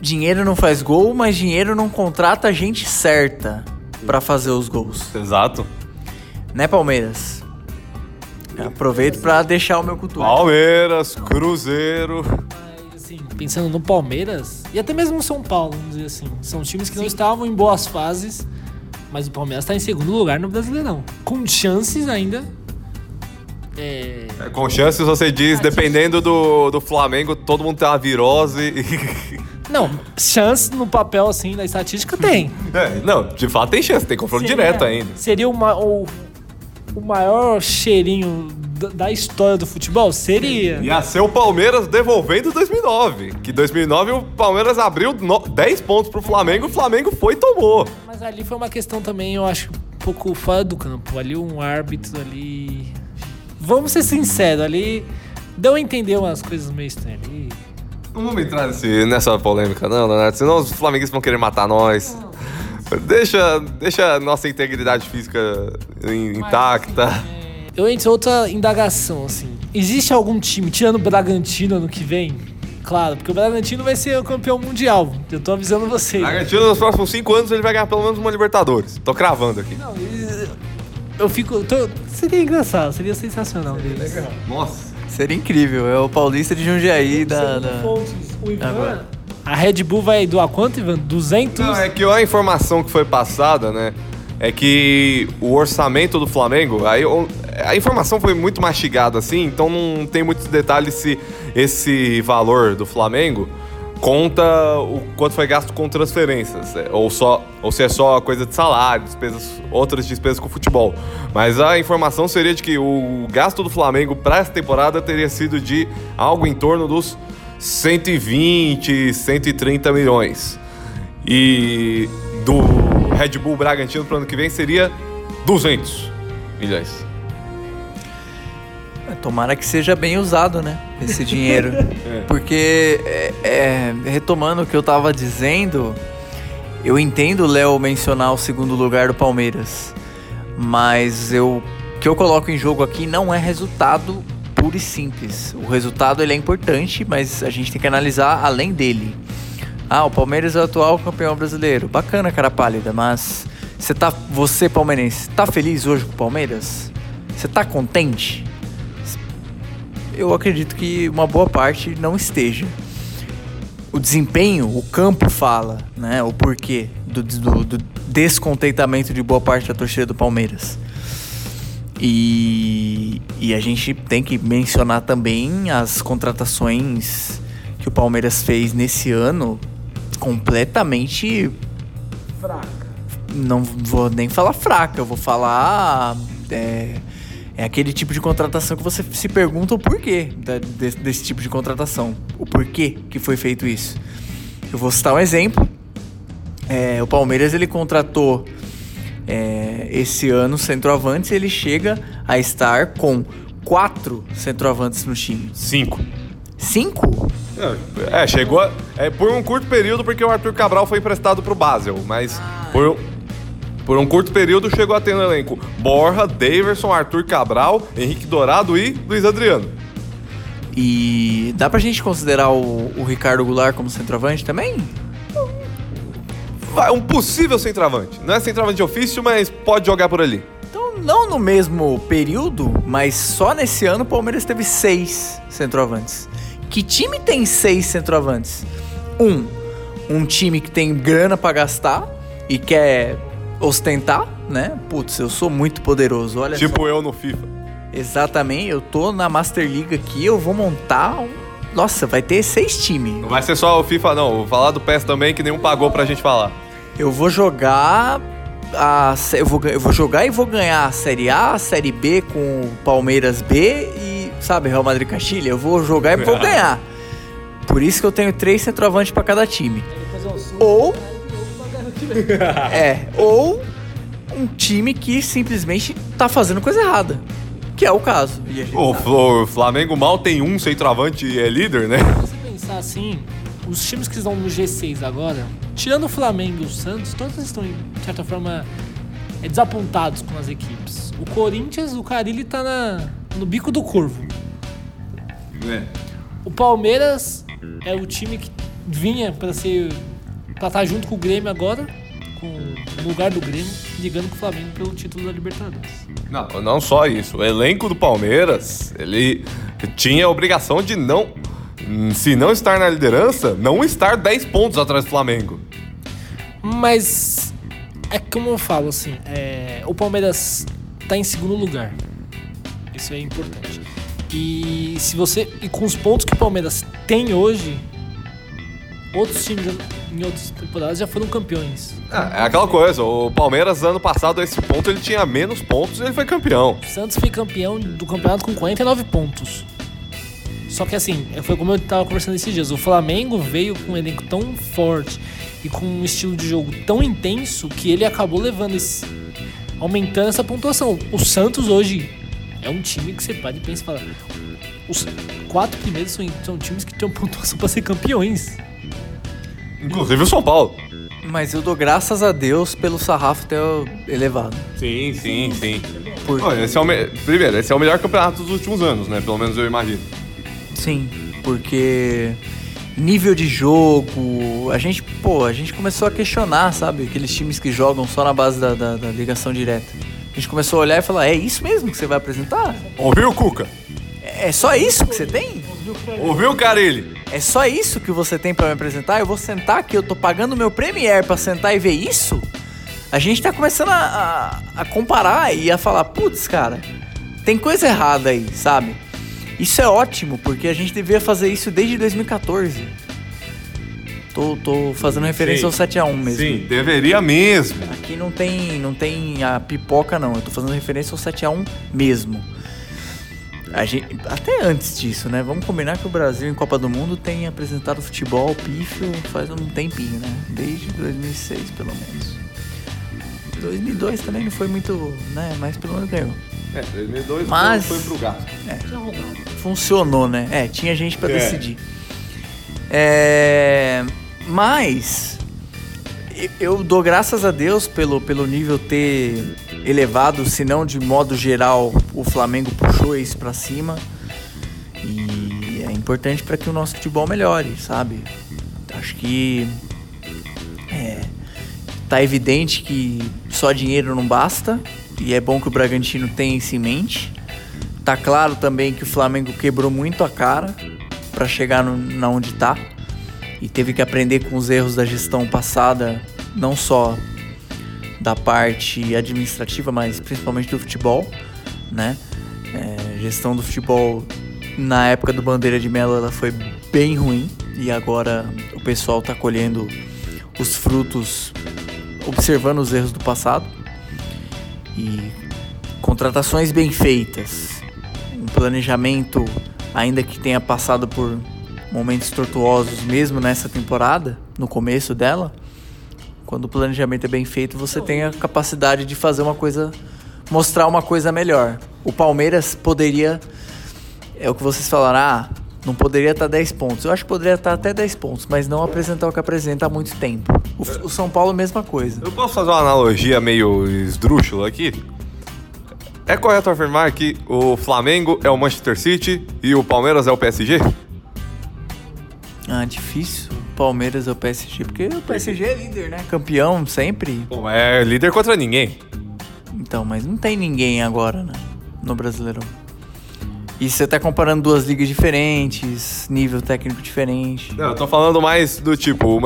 Dinheiro não faz gol, mas dinheiro não contrata a gente certa para fazer os gols. Exato. Né, Palmeiras? aproveito para deixar o meu cultura. Palmeiras, Cruzeiro. Assim, pensando no Palmeiras e até mesmo no São Paulo, vamos dizer assim, são times que Sim. não estavam em boas fases, mas o Palmeiras está em segundo lugar no Brasileirão, com chances ainda é... É, com chances, você diz, ah, dependendo do, do Flamengo, todo mundo tem uma virose. Não, chance no papel, assim, na estatística tem. É, não, de fato tem chance, tem confronto seria, direto ainda. Seria uma, o, o maior cheirinho da história do futebol? Seria. Ia ser o Palmeiras devolvendo 2009. Que 2009 o Palmeiras abriu 10 pontos pro Flamengo, o Flamengo foi e tomou. Mas ali foi uma questão também, eu acho, um pouco fora do campo. Ali um árbitro ali vamos ser sinceros, ali deu a entender umas coisas meio estranhas ali. Não vamos entrar nesse, nessa polêmica, não, Leonardo. Senão os flamenguistas vão querer matar nós. Deixa, deixa a nossa integridade física intacta. Mas, assim, é... Eu entro outra indagação, assim. Existe algum time, tirando o Bragantino ano que vem? Claro, porque o Bragantino vai ser o campeão mundial. Eu tô avisando vocês. Bragantino, nos próximos cinco anos, ele vai ganhar pelo menos uma Libertadores. Tô cravando aqui. Não, eu fico. Tô, seria engraçado, seria sensacional seria Legal. Nossa. Seria incrível, é o Paulista de Jundiaí da. da... O Ivan, Agora. a Red Bull vai doar quanto, Ivan? 200? Não, é que a informação que foi passada, né? É que o orçamento do Flamengo, aí a informação foi muito mastigada assim, então não tem muitos detalhes se esse valor do Flamengo conta o quanto foi gasto com transferências, é, ou, só, ou se é só coisa de salário, despesas, outras despesas com futebol. Mas a informação seria de que o gasto do Flamengo para essa temporada teria sido de algo em torno dos 120, 130 milhões. E do Red Bull Bragantino para o ano que vem seria 200 milhões. Tomara que seja bem usado, né? Esse dinheiro. é. Porque, é, é, retomando o que eu tava dizendo, eu entendo o Léo mencionar o segundo lugar do Palmeiras. Mas eu, o que eu coloco em jogo aqui não é resultado puro e simples. O resultado ele é importante, mas a gente tem que analisar além dele. Ah, o Palmeiras é o atual campeão brasileiro. Bacana, cara pálida, mas você tá, você palmeirense, tá feliz hoje com o Palmeiras? Você tá contente? Eu acredito que uma boa parte não esteja. O desempenho, o campo fala, né? O porquê do, do, do descontentamento de boa parte da torcida do Palmeiras. E, e a gente tem que mencionar também as contratações que o Palmeiras fez nesse ano completamente fraca. Não vou nem falar fraca, eu vou falar é, é aquele tipo de contratação que você se pergunta o porquê desse, desse tipo de contratação. O porquê que foi feito isso. Eu vou citar um exemplo. É, o Palmeiras ele contratou é, esse ano centroavantes e ele chega a estar com quatro centroavantes no time. Cinco. Cinco? É, chegou a, é, por um curto período porque o Arthur Cabral foi emprestado pro Basel, mas ah, por, por um curto período chegou a ter no elenco Borra, Daverson, Arthur Cabral, Henrique Dourado e Luiz Adriano. E dá pra gente considerar o, o Ricardo Goulart como centroavante também? Um possível centroavante. Não é centroavante de ofício, mas pode jogar por ali. Então, não no mesmo período, mas só nesse ano o Palmeiras teve seis centroavantes. Que time tem seis centroavantes? Um, um time que tem grana para gastar e quer ostentar, né? Putz, eu sou muito poderoso, olha Tipo só. eu no FIFA. Exatamente, eu tô na Master League aqui, eu vou montar um... Nossa, vai ter seis times. Não vai ser só o FIFA não, vou falar do PES também que nenhum pagou pra gente falar. Eu vou jogar a, eu, vou, eu vou jogar e vou ganhar a Série A, a Série B com o Palmeiras B e, sabe, Real Madrid Castilha. Eu vou jogar e vou ganhar. Por isso que eu tenho três centroavantes para cada time. Ou é, ou um time que simplesmente tá fazendo coisa errada. Que é o caso. O, Flamengo mal tem um centroavante e é líder, né? Se você pensar assim, os times que estão no G6 agora, tirando o Flamengo e o Santos, todos estão, de certa forma, é, desapontados com as equipes. O Corinthians, o Carilli tá na, no bico do corvo. É. O Palmeiras é o time que vinha para ser pra estar tá junto com o Grêmio agora, com o lugar do Grêmio, ligando com o Flamengo pelo título da Libertadores. Não, não só isso. O elenco do Palmeiras, ele tinha a obrigação de não, se não estar na liderança, não estar 10 pontos atrás do Flamengo. Mas é como eu falo, assim, é, o Palmeiras está em segundo lugar. Isso é importante. E se você. E com os pontos que o Palmeiras tem hoje, outros times em outras temporadas já foram campeões. É, é aquela coisa, o Palmeiras ano passado a esse ponto ele tinha menos pontos e ele foi campeão. O Santos foi campeão do campeonato com 49 pontos. Só que assim, foi como eu tava conversando esses dias, o Flamengo veio com um elenco tão forte e com um estilo de jogo tão intenso que ele acabou levando esse. aumentando essa pontuação. O Santos hoje é um time que você pode pensar e falar. Os quatro primeiros são, são times que tinham pontuação para ser campeões. Inclusive o São Paulo. Mas eu dou graças a Deus pelo sarrafo ter elevado. Sim, sim, sim. Por... esse é o me... Primeiro, esse é o melhor campeonato dos últimos anos, né? Pelo menos eu imagino. Sim, porque nível de jogo, a gente, pô, a gente começou a questionar, sabe? Aqueles times que jogam só na base da, da, da ligação direta. A gente começou a olhar e falar, é isso mesmo que você vai apresentar? Ouviu, Cuca? É só isso que você tem? Ouviu, Carilli? É só isso que você tem para me apresentar? Eu vou sentar aqui, eu tô pagando meu Premiere para sentar e ver isso? A gente tá começando a, a, a comparar e a falar, putz, cara, tem coisa errada aí, sabe? Isso é ótimo, porque a gente devia fazer isso desde 2014. Tô, tô fazendo referência Sim. ao 7x1 mesmo. Sim, deveria mesmo. Aqui não tem, não tem a pipoca, não. Eu tô fazendo referência ao 7x1 mesmo. A gente, até antes disso, né? Vamos combinar que o Brasil em Copa do Mundo tem apresentado futebol pífio faz um tempinho, né? Desde 2006, pelo menos. 2002 também não foi muito, né? Mas pelo menos ganhou. É, 2002 Mas- foi pro gato. Funcionou, né? É, tinha gente pra É. decidir. É, mas eu dou graças a Deus pelo, pelo nível ter elevado, se não de modo geral, o Flamengo puxou isso pra cima. E é importante para que o nosso futebol melhore, sabe? Acho que é, tá evidente que só dinheiro não basta e é bom que o Bragantino tenha isso em mente. Tá claro também que o Flamengo quebrou muito a cara para chegar no, na onde tá e teve que aprender com os erros da gestão passada, não só da parte administrativa, mas principalmente do futebol, né? É, gestão do futebol na época do Bandeira de Melo ela foi bem ruim. E agora o pessoal tá colhendo os frutos observando os erros do passado. E contratações bem feitas, um planejamento ainda que tenha passado por momentos tortuosos mesmo nessa temporada, no começo dela, quando o planejamento é bem feito, você tem a capacidade de fazer uma coisa, mostrar uma coisa melhor. O Palmeiras poderia, é o que vocês falaram, ah, não poderia estar 10 pontos. Eu acho que poderia estar até 10 pontos, mas não apresentar o que apresenta há muito tempo. O, o São Paulo, mesma coisa. Eu posso fazer uma analogia meio esdrúxula aqui? É correto afirmar que o Flamengo é o Manchester City e o Palmeiras é o PSG? Ah, difícil. Palmeiras é o PSG, porque o PSG é líder, né? Campeão sempre. Bom, é líder contra ninguém. Então, mas não tem ninguém agora, né? No Brasileirão. E você tá comparando duas ligas diferentes, nível técnico diferente. Não, eu tô falando mais do tipo, o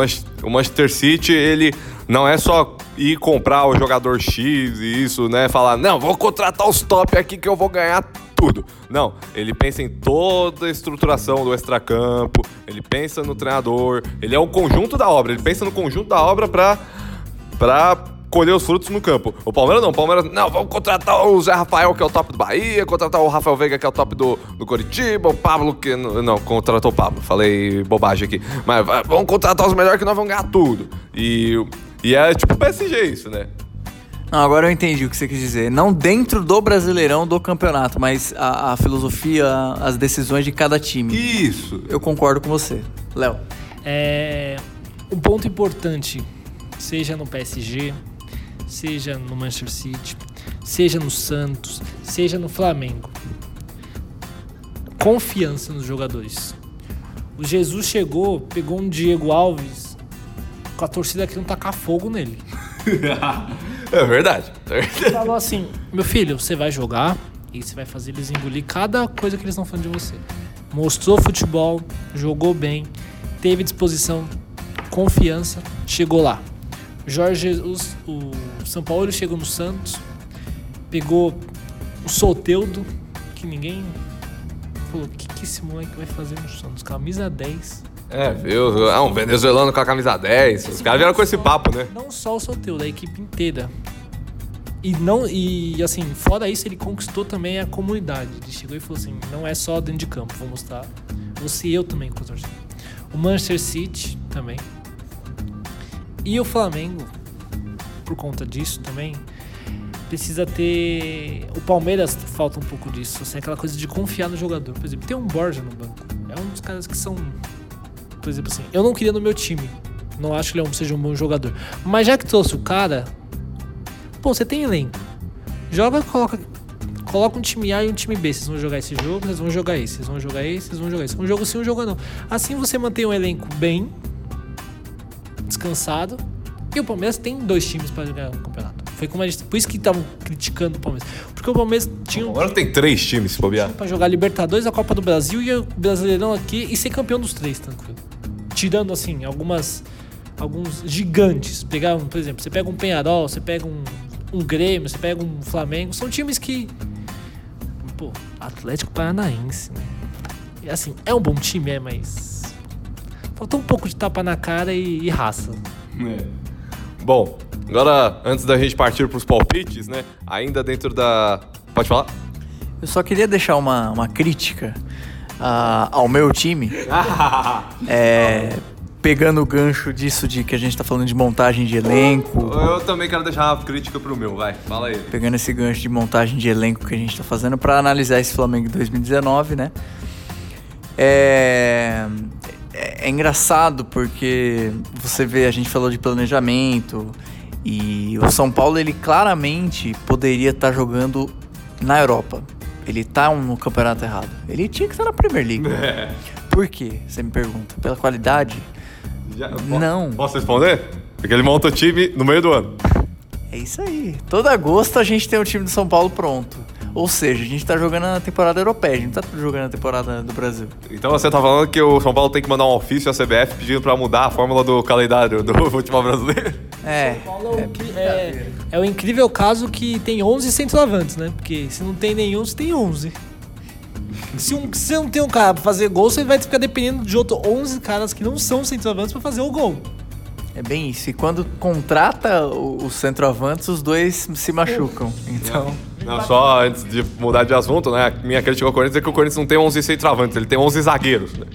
Manchester City, ele não é só ir comprar o jogador X e isso, né? Falar, não, vou contratar os top aqui que eu vou ganhar tudo. Não, ele pensa em toda a estruturação do extracampo, ele pensa no treinador, ele é o conjunto da obra, ele pensa no conjunto da obra pra, pra colher os frutos no campo. O Palmeiras não, o Palmeiras, não, vamos contratar o Zé Rafael, que é o top do Bahia, contratar o Rafael Veiga, que é o top do, do Coritiba, o Pablo, que. Não, não, contratou o Pablo, falei bobagem aqui. Mas vamos contratar os melhores que nós vamos ganhar tudo. E, e é tipo PSG isso, né? Não, agora eu entendi o que você quis dizer. Não dentro do Brasileirão do campeonato, mas a, a filosofia, as decisões de cada time. Isso. Eu concordo com você. Léo. É, um ponto importante, seja no PSG, seja no Manchester City, seja no Santos, seja no Flamengo. Confiança nos jogadores. O Jesus chegou, pegou um Diego Alves com a torcida querendo tacar fogo nele. É verdade. Falou assim: meu filho, você vai jogar e você vai fazer eles engolir cada coisa que eles estão falando de você. Mostrou futebol, jogou bem, teve disposição, confiança, chegou lá. Jorge Jesus, o São Paulo chegou no Santos, pegou o Soteudo, que ninguém falou: o que, que esse moleque vai fazer no Santos? Camisa 10. É, viu? Ah, um venezuelano com a camisa 10. Os caras vieram com esse papo, né? Não só o Soteudo, a equipe inteira. E não e assim, fora isso, ele conquistou também a comunidade. Ele chegou e falou assim: não é só dentro de campo, vou mostrar. Você e eu também com. O Manchester City também. E o Flamengo, por conta disso também, precisa ter. O Palmeiras falta um pouco disso, assim, aquela coisa de confiar no jogador. Por exemplo, tem um Borja no banco. É um dos caras que são. Por exemplo, assim, eu não queria no meu time. Não acho que ele é seja um bom jogador. Mas já que trouxe o cara, pô, você tem elenco. Joga, coloca. Coloca um time A e um time B. Vocês vão jogar esse jogo, vocês vão jogar esse, vocês vão jogar esse, vocês vão jogar esse. Um jogo sim, um jogo não. Assim você mantém um elenco bem, descansado. E o Palmeiras tem dois times para jogar o campeonato. Foi como a gente, por isso que estavam criticando o Palmeiras. Porque o Palmeiras tinha um Agora tem três times se bobear. pra jogar Libertadores, a Copa do Brasil e o Brasileirão aqui e ser campeão dos três, tranquilo. Tirando, assim, algumas. Alguns gigantes. Pegar, um, por exemplo, você pega um Penharol, você pega um, um Grêmio, você pega um Flamengo. São times que. Pô, Atlético Paranaense, né? E, assim, é um bom time, é, mas. Faltou um pouco de tapa na cara e, e raça. É. Bom, agora antes da gente partir para os palpites, né? Ainda dentro da. Pode falar? Eu só queria deixar uma, uma crítica ao meu time. é, pegando o gancho disso de que a gente tá falando de montagem de elenco. Eu também quero deixar uma crítica pro meu, vai, fala aí. Pegando esse gancho de montagem de elenco que a gente tá fazendo para analisar esse Flamengo 2019, né? É, é, é engraçado porque você vê, a gente falou de planejamento e o São Paulo ele claramente poderia estar tá jogando na Europa. Ele tá no campeonato errado. Ele tinha que estar na Premier League. É. Por quê? Você me pergunta. Pela qualidade? Já, não. Posso responder? Porque ele monta o time no meio do ano. É isso aí. Todo agosto a gente tem o time do São Paulo pronto. Ou seja, a gente tá jogando a temporada europeia, a gente não tá jogando a temporada do Brasil. Então você tá falando que o São Paulo tem que mandar um ofício à CBF pedindo pra mudar a fórmula do calendário do futebol brasileiro? É. É, é, é o incrível caso que tem 11 centroavantes, né? Porque se não tem nenhum, você tem 11. Se, um, se não tem um cara pra fazer gol, você vai ficar dependendo de outros 11 caras que não são centroavantes pra fazer o gol. É bem isso. E quando contrata os centroavantes, os dois se machucam. Então. Não, só antes de mudar de assunto, né? Minha crítica ao Corinthians é que o Corinthians não tem 11 centroavantes, ele tem 11 zagueiros. Né?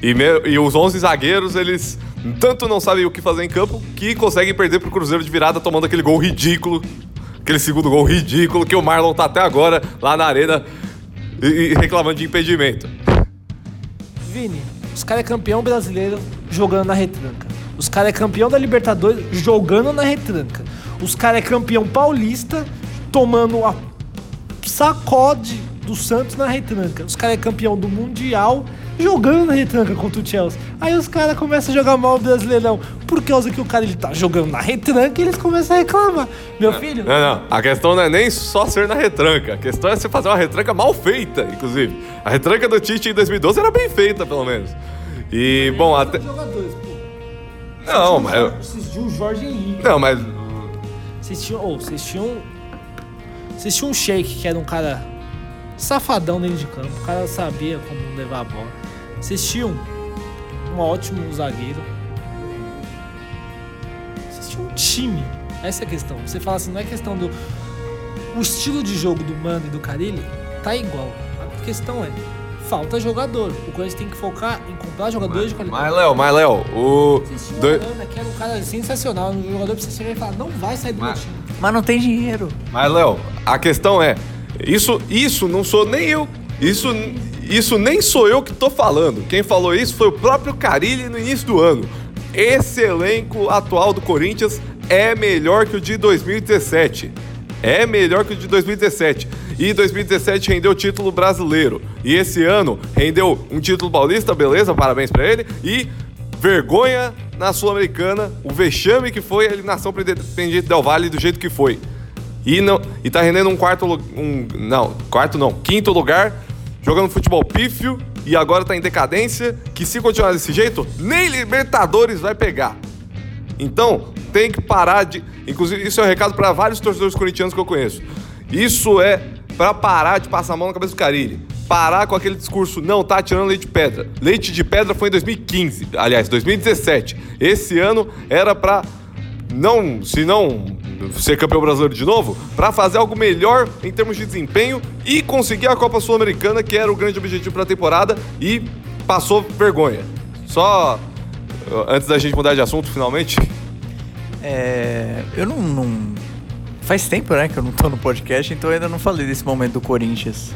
E, me, e os 11 zagueiros, eles tanto não sabem o que fazer em campo que conseguem perder pro Cruzeiro de virada tomando aquele gol ridículo. Aquele segundo gol ridículo que o Marlon tá até agora lá na arena e, e reclamando de impedimento. Vini, os caras é campeão brasileiro jogando na retranca. Os caras é campeão da Libertadores jogando na retranca. Os caras é campeão paulista tomando a sacode do Santos na retranca. Os caras é campeão do Mundial jogando na retranca contra o Chelsea. Aí os caras começam a jogar mal o Brasileirão. Por causa que o cara ele tá jogando na retranca, eles começam a reclamar. Meu filho. Não, não. A questão não é nem só ser na retranca. A questão é você fazer uma retranca mal feita, inclusive. A retranca do Tite em 2012 era bem feita, pelo menos. E, bom, até. Jogadores. Não, mas. Vocês tinham o Jorge Henrique. Não, mas. Vocês tinham. Oh, vocês tinham. Vocês tinham um Shake, que era um cara safadão dentro de campo. O cara sabia como levar a bola. Vocês tinham um ótimo zagueiro. Vocês tinham um time. Essa é a questão. Você fala assim, não é questão do. O estilo de jogo do Mano e do Carilli tá igual. A questão é, falta jogador. O Corinthians tem que focar em comprar jogadores mas, de qualidade. Mas, Léo, mas, Léo, o. Do... Ana, que era um cara sensacional. Um jogador você chegar e falar, não vai sair do mas, meu time. Mas não tem dinheiro. Mas, Léo, a questão é, isso, isso não sou nem eu. Isso isso nem sou eu que tô falando. Quem falou isso foi o próprio Carilli no início do ano. Esse elenco atual do Corinthians é melhor que o de 2017. É melhor que o de 2017. E 2017 rendeu título brasileiro. E esse ano rendeu um título paulista, beleza, parabéns para ele. E vergonha na Sul-Americana, o vexame que foi a eliminação para Independiente Del Valle do jeito que foi. E, não, e tá rendendo um quarto. Um, não, quarto não, quinto lugar jogando futebol pífio e agora tá em decadência, que se continuar desse jeito, nem Libertadores vai pegar. Então, tem que parar de. Inclusive, isso é um recado para vários torcedores corintianos que eu conheço. Isso é para parar de passar a mão na cabeça do Carilli. Parar com aquele discurso, não, tá tirando leite de pedra. Leite de pedra foi em 2015, aliás, 2017. Esse ano era para não, se não ser campeão brasileiro de novo, para fazer algo melhor em termos de desempenho e conseguir a Copa Sul-Americana, que era o grande objetivo para a temporada, e passou vergonha. Só antes da gente mudar de assunto, finalmente. É, eu não, não, Faz tempo, né, que eu não tô no podcast, então eu ainda não falei desse momento do Corinthians.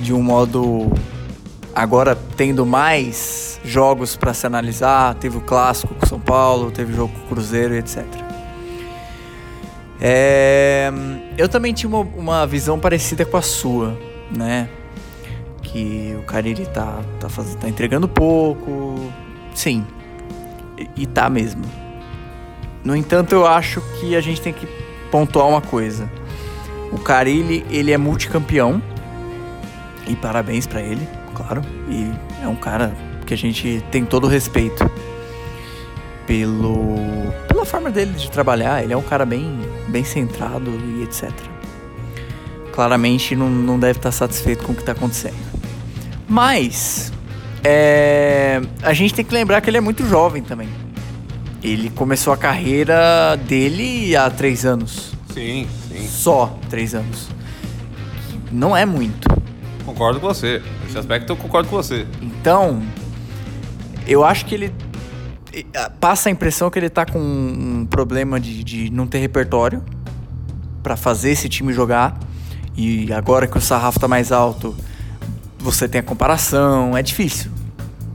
De um modo. Agora tendo mais jogos para se analisar, teve o clássico com São Paulo, teve o jogo com o Cruzeiro etc. É, eu também tinha uma, uma, visão parecida com a sua, né? Que o Cariri tá, tá, faz, tá entregando pouco. Sim. E, e tá mesmo. No entanto, eu acho que a gente tem que pontuar uma coisa. O Carilli, ele é multicampeão. E parabéns para ele, claro. E é um cara que a gente tem todo o respeito pelo pela forma dele de trabalhar. Ele é um cara bem, bem centrado e etc. Claramente não, não deve estar satisfeito com o que está acontecendo. Mas é, a gente tem que lembrar que ele é muito jovem também. Ele começou a carreira dele há três anos. Sim, sim. Só três anos. Não é muito. Concordo com você. Nesse aspecto eu concordo com você. Então, eu acho que ele. Passa a impressão que ele tá com um problema de, de não ter repertório para fazer esse time jogar. E agora que o sarrafo tá mais alto, você tem a comparação, é difícil.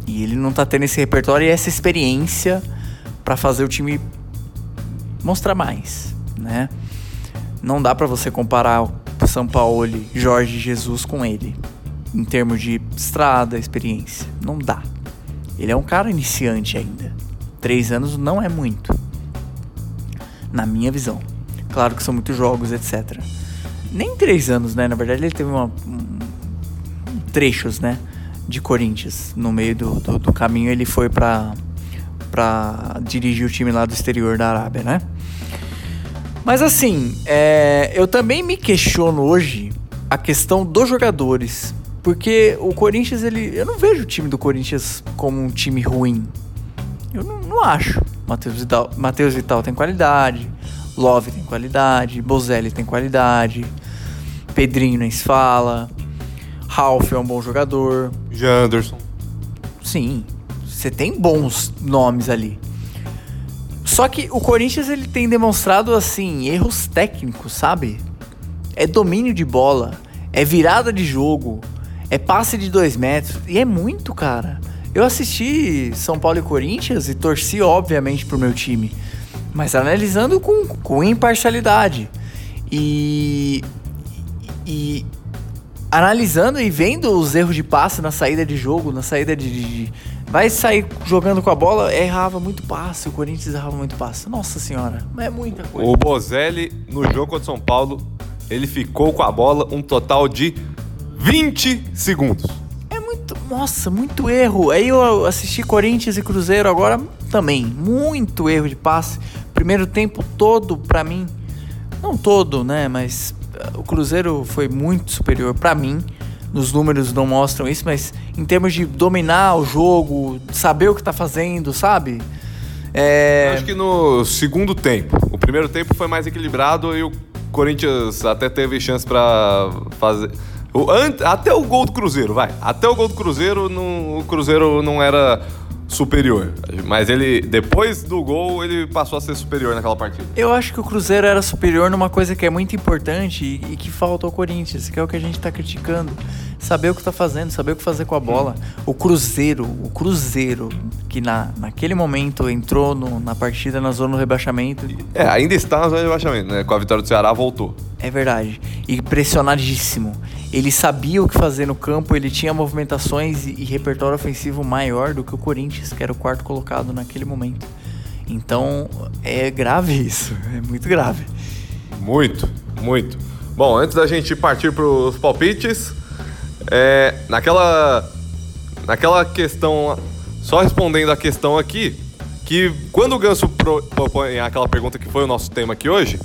E ele não tá tendo esse repertório e essa experiência para fazer o time mostrar mais, né? Não dá para você comparar o São Paulo, Jorge Jesus com ele em termos de estrada, experiência. Não dá. Ele é um cara iniciante ainda. Três anos não é muito, na minha visão. Claro que são muitos jogos, etc. Nem três anos, né? Na verdade, ele teve uma, um, trechos, né? De Corinthians. No meio do, do, do caminho, ele foi para para dirigir o time lá do exterior da Arábia, né? Mas assim, é, eu também me questiono hoje a questão dos jogadores. Porque o Corinthians, ele. Eu não vejo o time do Corinthians como um time ruim. Eu não, não acho. Matheus Vital, Mateus Vital tem qualidade. Love tem qualidade. Bozelli tem qualidade. Pedrinho nem se fala. Ralph é um bom jogador. Janderson. Sim, você tem bons nomes ali. Só que o Corinthians ele tem demonstrado assim erros técnicos, sabe? É domínio de bola, é virada de jogo, é passe de dois metros e é muito, cara. Eu assisti São Paulo e Corinthians e torci obviamente pro meu time, mas analisando com, com imparcialidade e, e analisando e vendo os erros de passe na saída de jogo, na saída de, de vai sair jogando com a bola, errava muito passe, o Corinthians errava muito passe. Nossa senhora, é muita coisa. O Bozelli, no jogo contra São Paulo, ele ficou com a bola um total de 20 segundos. É muito, nossa, muito erro. Aí eu assisti Corinthians e Cruzeiro agora também, muito erro de passe. Primeiro tempo todo para mim, não todo, né, mas eh, o Cruzeiro foi muito superior para mim nos números não mostram isso, mas em termos de dominar o jogo, saber o que tá fazendo, sabe? É... Acho que no segundo tempo. O primeiro tempo foi mais equilibrado e o Corinthians até teve chance para fazer. O, até o gol do Cruzeiro, vai. Até o gol do Cruzeiro, não, o Cruzeiro não era superior. Mas ele, depois do gol, ele passou a ser superior naquela partida. Eu acho que o Cruzeiro era superior numa coisa que é muito importante e, e que falta ao Corinthians, que é o que a gente tá criticando. Saber o que tá fazendo, saber o que fazer com a bola. O Cruzeiro, o Cruzeiro, que na, naquele momento entrou no, na partida na zona do rebaixamento. É, ainda está na zona do rebaixamento, né? Com a vitória do Ceará, voltou. É verdade. E pressionadíssimo. Ele sabia o que fazer no campo, ele tinha movimentações e, e repertório ofensivo maior do que o Corinthians, que era o quarto colocado naquele momento. Então, é grave isso. É muito grave. Muito, muito. Bom, antes da gente partir para os palpites, é, naquela, naquela questão, só respondendo a questão aqui, que quando o Ganso propõe aquela pergunta que foi o nosso tema aqui hoje,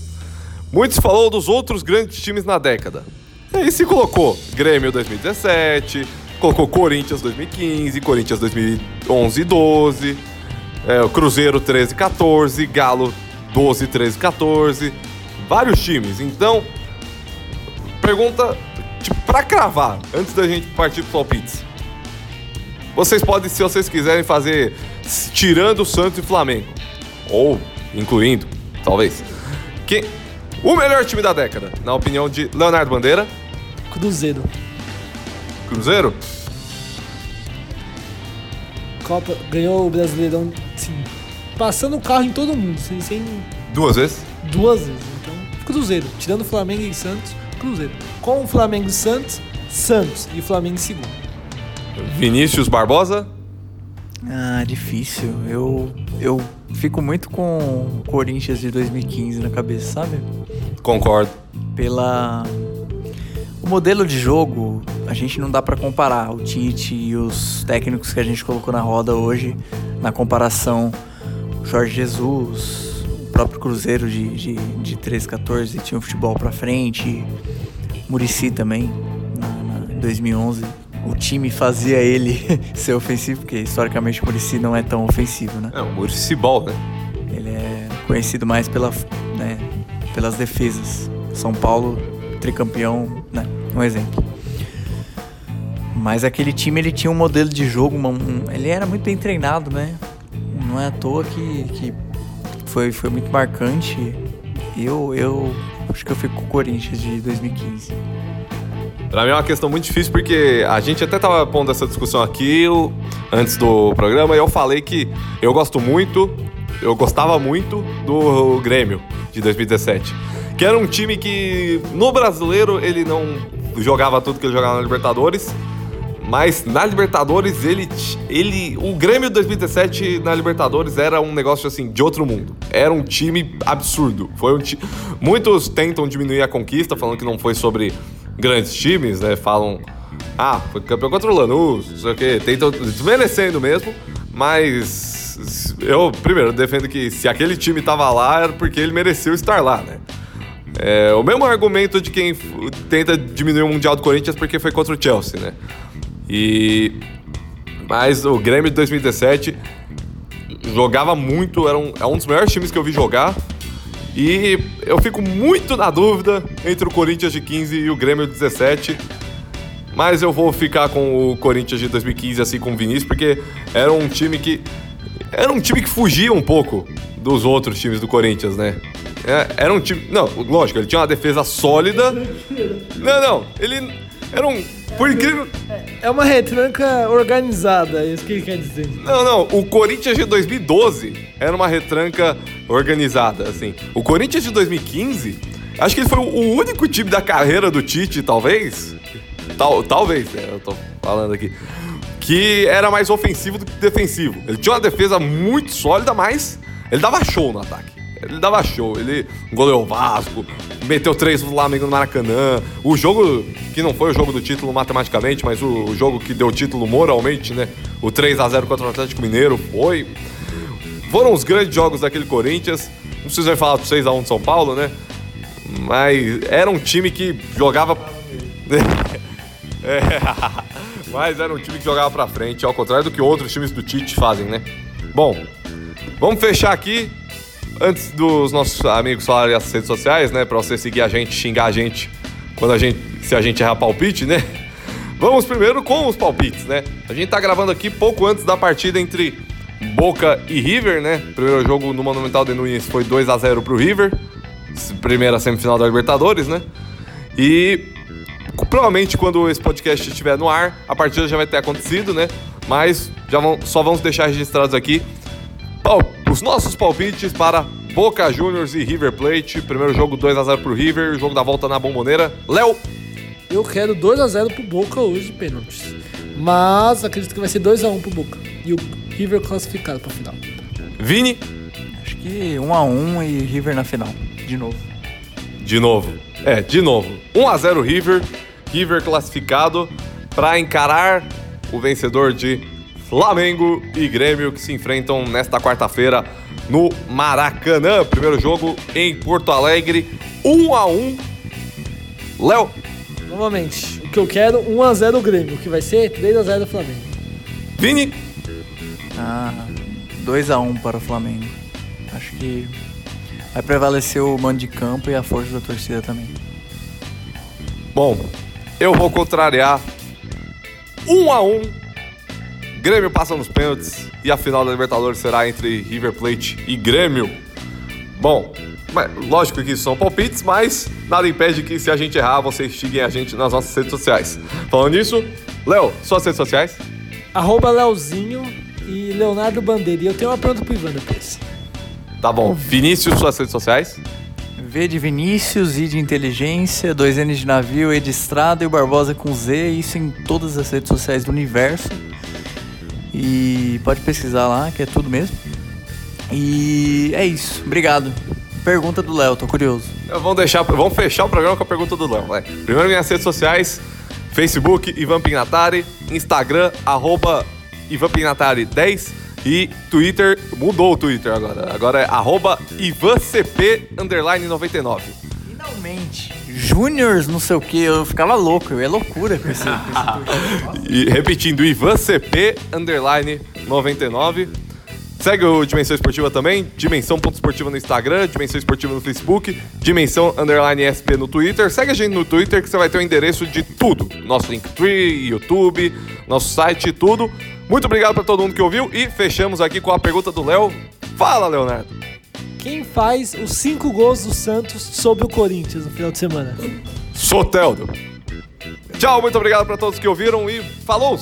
muitos falou dos outros grandes times na década. E aí se colocou Grêmio 2017, colocou Corinthians 2015, Corinthians 2011 e 12, é, Cruzeiro 13 14, Galo 12, 13, 14, vários times. Então, pergunta tipo, pra cravar, antes da gente partir pro palpites. Vocês podem, se vocês quiserem, fazer tirando o Santos e Flamengo. Ou incluindo, talvez. Quem, o melhor time da década, na opinião de Leonardo Bandeira. Cruzeiro. Cruzeiro? Copa ganhou o Brasileirão, sim. Passando o carro em todo mundo, sem, sem. Duas vezes? Duas vezes. Então, Cruzeiro. Tirando Flamengo e Santos, Cruzeiro. Com o Flamengo e Santos, Santos. E o Flamengo em segundo. Vinícius Barbosa? Ah, difícil. Eu, eu fico muito com o Corinthians de 2015 na cabeça, sabe? Concordo. Pela. O modelo de jogo, a gente não dá para comparar o Tite e os técnicos que a gente colocou na roda hoje, na comparação Jorge Jesus, próprio Cruzeiro de, de, de 13, 14 tinha um futebol pra frente, Murici também, na 2011 o time fazia ele ser ofensivo, porque historicamente o Murici não é tão ofensivo, né? É, o Murici Ball, né? Ele é conhecido mais pela, né, pelas defesas. São Paulo, tricampeão, né? Um exemplo. Mas aquele time ele tinha um modelo de jogo, um, ele era muito bem treinado, né? Não é à toa que, que foi, foi muito marcante. Eu, eu acho que eu fico com o Corinthians de 2015. Pra mim é uma questão muito difícil porque a gente até tava pondo essa discussão aqui antes do programa e eu falei que eu gosto muito, eu gostava muito do Grêmio de 2017. Que era um time que no brasileiro ele não jogava tudo que ele jogava na Libertadores, mas na Libertadores ele, ele o Grêmio 2017 na Libertadores era um negócio assim de outro mundo. Era um time absurdo. Foi um ti... muitos tentam diminuir a conquista falando que não foi sobre grandes times, né? Falam, ah, foi campeão contra o Lanús, não sei o quê. Tentam desmerecendo mesmo, mas eu, primeiro, defendo que se aquele time tava lá era porque ele mereceu estar lá, né? É o mesmo argumento de quem tenta diminuir o Mundial do Corinthians porque foi contra o Chelsea, né? E... Mas o Grêmio de 2017 jogava muito, era um, é um dos melhores times que eu vi jogar. E eu fico muito na dúvida entre o Corinthians de 15 e o Grêmio de 17. Mas eu vou ficar com o Corinthians de 2015, assim com o Vinícius, porque era um time que. Era um time que fugia um pouco dos outros times do Corinthians, né? É, era um time. Não, lógico, ele tinha uma defesa sólida. Não, não, ele. Era um. Por incrível. É uma retranca organizada, é isso que ele quer dizer. Não, não. O Corinthians de 2012 era uma retranca organizada, assim. O Corinthians de 2015, acho que ele foi o único time da carreira do Tite, talvez. Tal, talvez, né? Eu tô falando aqui. Que era mais ofensivo do que defensivo. Ele tinha uma defesa muito sólida, mas ele dava show no ataque. Ele dava show, ele goleou o Vasco, meteu três do Flamengo no Maracanã. O jogo que não foi o jogo do título matematicamente, mas o jogo que deu título moralmente, né? O 3 a 0 contra o Atlético Mineiro foi. Foram os grandes jogos daquele Corinthians. Não preciso falar do 6 a 1 de São Paulo, né? Mas era um time que jogava é, mas era um time que jogava pra frente, ao contrário do que outros times do Tite fazem, né? Bom, vamos fechar aqui antes dos nossos amigos falarem as redes sociais, né? Pra você seguir a gente, xingar a gente quando a gente, se a gente errar palpite, né? Vamos primeiro com os palpites, né? A gente tá gravando aqui pouco antes da partida entre Boca e River, né? Primeiro jogo no Monumental de Nunes foi 2 a 0 pro River. Primeira semifinal da Libertadores, né? E provavelmente quando esse podcast estiver no ar, a partida já vai ter acontecido, né? Mas já vão, só vamos deixar registrados aqui os nossos palpites para Boca Juniors e River Plate. Primeiro jogo 2 a 0 pro River, jogo da volta na Bomboneira. Léo. Eu quero 2 a 0 pro Boca hoje, pênaltis. Mas acredito que vai ser 2 a 1 pro Boca. E o River classificado pra final. Vini. Acho que 1 a 1 e River na final, de novo. De novo. É, de novo. 1 a 0 River. River classificado para encarar o vencedor de Flamengo e Grêmio que se enfrentam nesta quarta-feira no Maracanã. Primeiro jogo em Porto Alegre, 1 a 1. Léo. Novamente, o que eu quero 1 a 0 Grêmio, que vai ser 3 a 0 Flamengo. Vini. Ah, 2 a 1 para o Flamengo. Acho que vai prevalecer o mando de campo e a força da torcida também. Bom, eu vou contrariar 1 a 1 Grêmio passa nos pênaltis e a final da Libertadores será entre River Plate e Grêmio. Bom, mas, lógico que isso são palpites, mas nada impede que se a gente errar, vocês xinguem a gente nas nossas redes sociais. Falando nisso, Léo, suas redes sociais? Arroba Leozinho e Leonardo Bandeira. E eu tenho uma pergunta pro Ivan depois. Tá bom. Vinícius, suas redes sociais? V de Vinícius, I de inteligência, dois N de navio, E de estrada e o Barbosa com Z, isso em todas as redes sociais do universo. E pode pesquisar lá, que é tudo mesmo. E é isso. Obrigado. Pergunta do Léo, tô curioso. Vamos deixar, vamos fechar o programa com a pergunta do Léo. Vai. Primeiro minhas redes sociais, Facebook Ivan Pignatari, Instagram arroba Ivan Pignatari 10 e Twitter, mudou o Twitter agora. Agora é arroba IvanCP underline 99. Mente. Júniors, não sei o que, eu ficava louco, é loucura com esse, com esse E repetindo, Ivan CP, underline 99. Segue o Dimensão Esportiva também, dimensão.esportiva no Instagram, Dimensão Esportiva no Facebook, Dimensão Underline SP no Twitter. Segue a gente no Twitter que você vai ter o endereço de tudo. Nosso Linktree, YouTube, nosso site, tudo. Muito obrigado para todo mundo que ouviu e fechamos aqui com a pergunta do Léo. Fala, Leonardo. Quem faz os cinco gols do Santos sobre o Corinthians no final de semana? Soteldo. Tchau, muito obrigado para todos que ouviram e falou!